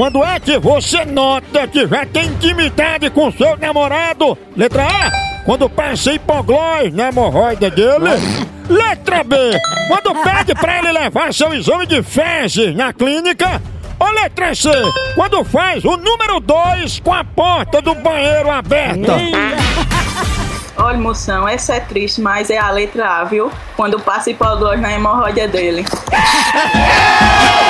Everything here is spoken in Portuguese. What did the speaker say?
Quando é que você nota que já tem intimidade com seu namorado? Letra A. Quando passa hipoglós na hemorroida dele. Letra B. Quando pede pra ele levar seu exame de fezes na clínica. Ou letra C. Quando faz o número 2 com a porta do banheiro aberta. Olha, moção, essa é triste, mas é a letra A, viu? Quando passa hipoglós na hemorroida dele.